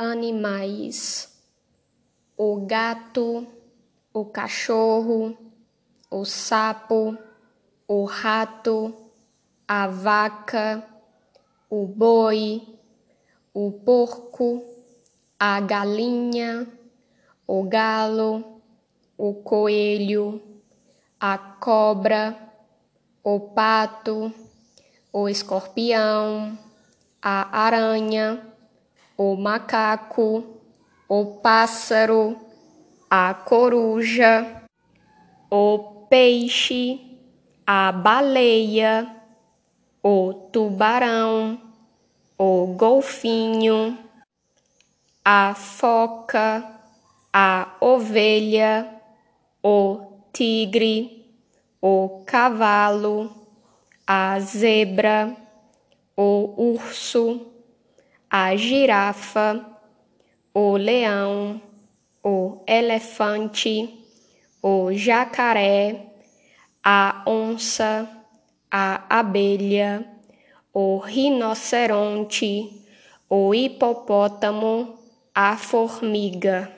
animais: o gato, o cachorro, o sapo, o rato, a vaca, o boi, o porco, a galinha, o galo, o coelho, a cobra, o pato, o escorpião, a aranha, o macaco, o pássaro, a coruja, o peixe, a baleia, o tubarão, o golfinho, a foca, a ovelha, o tigre, o cavalo, a zebra, o urso, a girafa, o leão, o elefante, o jacaré, a onça, a abelha, o rinoceronte, o hipopótamo, a formiga